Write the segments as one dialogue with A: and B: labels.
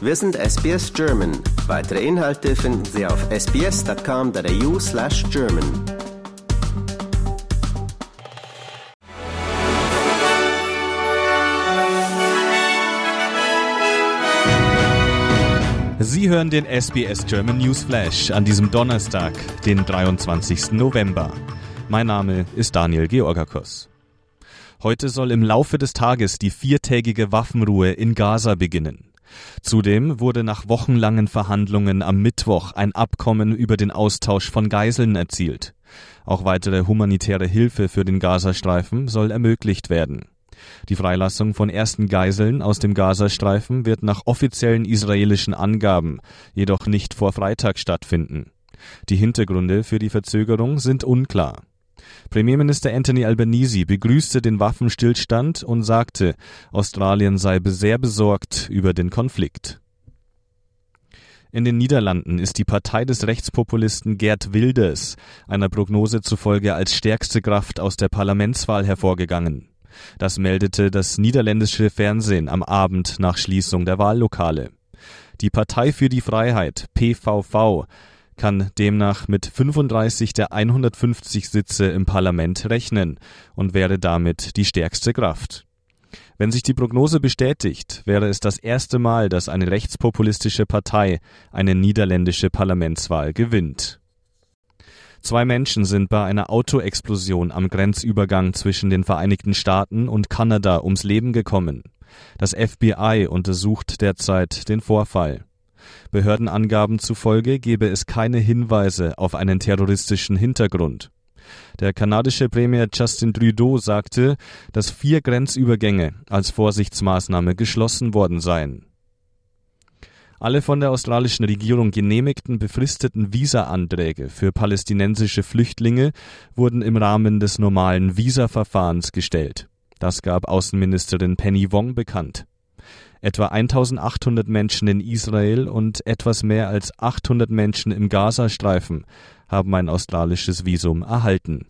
A: Wir sind SBS German. Weitere Inhalte finden Sie auf sbs.com.au slash German.
B: Sie hören den SBS German News Flash an diesem Donnerstag, den 23. November. Mein Name ist Daniel Georgakos. Heute soll im Laufe des Tages die viertägige Waffenruhe in Gaza beginnen. Zudem wurde nach wochenlangen Verhandlungen am Mittwoch ein Abkommen über den Austausch von Geiseln erzielt. Auch weitere humanitäre Hilfe für den Gazastreifen soll ermöglicht werden. Die Freilassung von ersten Geiseln aus dem Gazastreifen wird nach offiziellen israelischen Angaben jedoch nicht vor Freitag stattfinden. Die Hintergründe für die Verzögerung sind unklar. Premierminister Anthony Albanese begrüßte den Waffenstillstand und sagte, Australien sei sehr besorgt über den Konflikt. In den Niederlanden ist die Partei des Rechtspopulisten Gerd Wilders einer Prognose zufolge als stärkste Kraft aus der Parlamentswahl hervorgegangen. Das meldete das niederländische Fernsehen am Abend nach Schließung der Wahllokale. Die Partei für die Freiheit, PVV, kann demnach mit 35 der 150 Sitze im Parlament rechnen und wäre damit die stärkste Kraft. Wenn sich die Prognose bestätigt, wäre es das erste Mal, dass eine rechtspopulistische Partei eine niederländische Parlamentswahl gewinnt. Zwei Menschen sind bei einer Autoexplosion am Grenzübergang zwischen den Vereinigten Staaten und Kanada ums Leben gekommen. Das FBI untersucht derzeit den Vorfall. Behördenangaben zufolge gebe es keine Hinweise auf einen terroristischen Hintergrund. Der kanadische Premier Justin Trudeau sagte, dass vier Grenzübergänge als Vorsichtsmaßnahme geschlossen worden seien. Alle von der australischen Regierung genehmigten befristeten Visaanträge für palästinensische Flüchtlinge wurden im Rahmen des normalen Visaverfahrens gestellt. Das gab Außenministerin Penny Wong bekannt. Etwa 1800 Menschen in Israel und etwas mehr als 800 Menschen im Gazastreifen haben ein australisches Visum erhalten.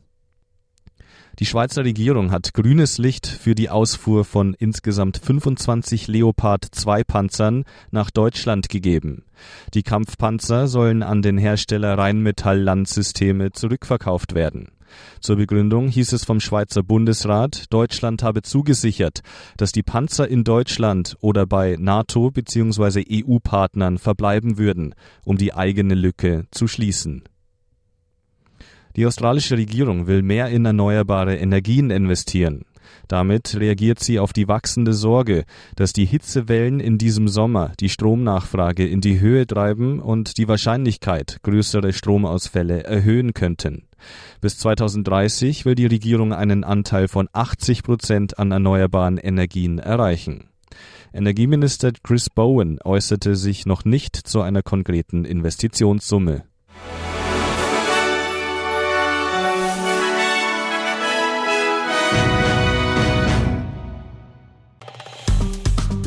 B: Die Schweizer Regierung hat grünes Licht für die Ausfuhr von insgesamt 25 Leopard 2 Panzern nach Deutschland gegeben. Die Kampfpanzer sollen an den Hersteller Rheinmetall Landsysteme zurückverkauft werden. Zur Begründung hieß es vom Schweizer Bundesrat, Deutschland habe zugesichert, dass die Panzer in Deutschland oder bei NATO bzw. EU-Partnern verbleiben würden, um die eigene Lücke zu schließen. Die australische Regierung will mehr in erneuerbare Energien investieren. Damit reagiert sie auf die wachsende Sorge, dass die Hitzewellen in diesem Sommer die Stromnachfrage in die Höhe treiben und die Wahrscheinlichkeit, größere Stromausfälle erhöhen könnten. Bis 2030 will die Regierung einen Anteil von 80 Prozent an erneuerbaren Energien erreichen. Energieminister Chris Bowen äußerte sich noch nicht zu einer konkreten Investitionssumme.